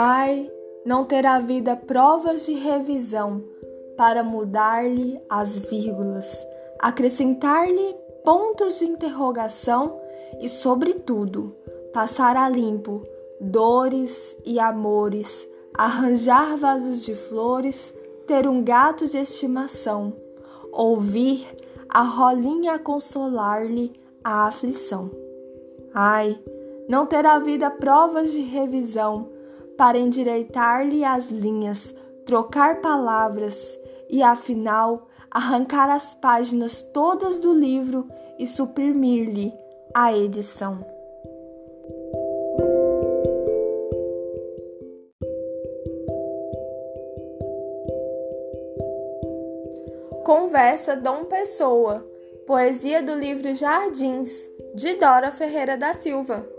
Ai, não ter a vida provas de revisão para mudar-lhe as vírgulas, acrescentar-lhe pontos de interrogação e, sobretudo, passar a limpo dores e amores, arranjar vasos de flores, ter um gato de estimação, ouvir a rolinha consolar-lhe a aflição. Ai, não ter a vida provas de revisão para endireitar-lhe as linhas, trocar palavras e, afinal, arrancar as páginas todas do livro e suprimir-lhe a edição. Conversa Dom Pessoa, poesia do livro Jardins, de Dora Ferreira da Silva.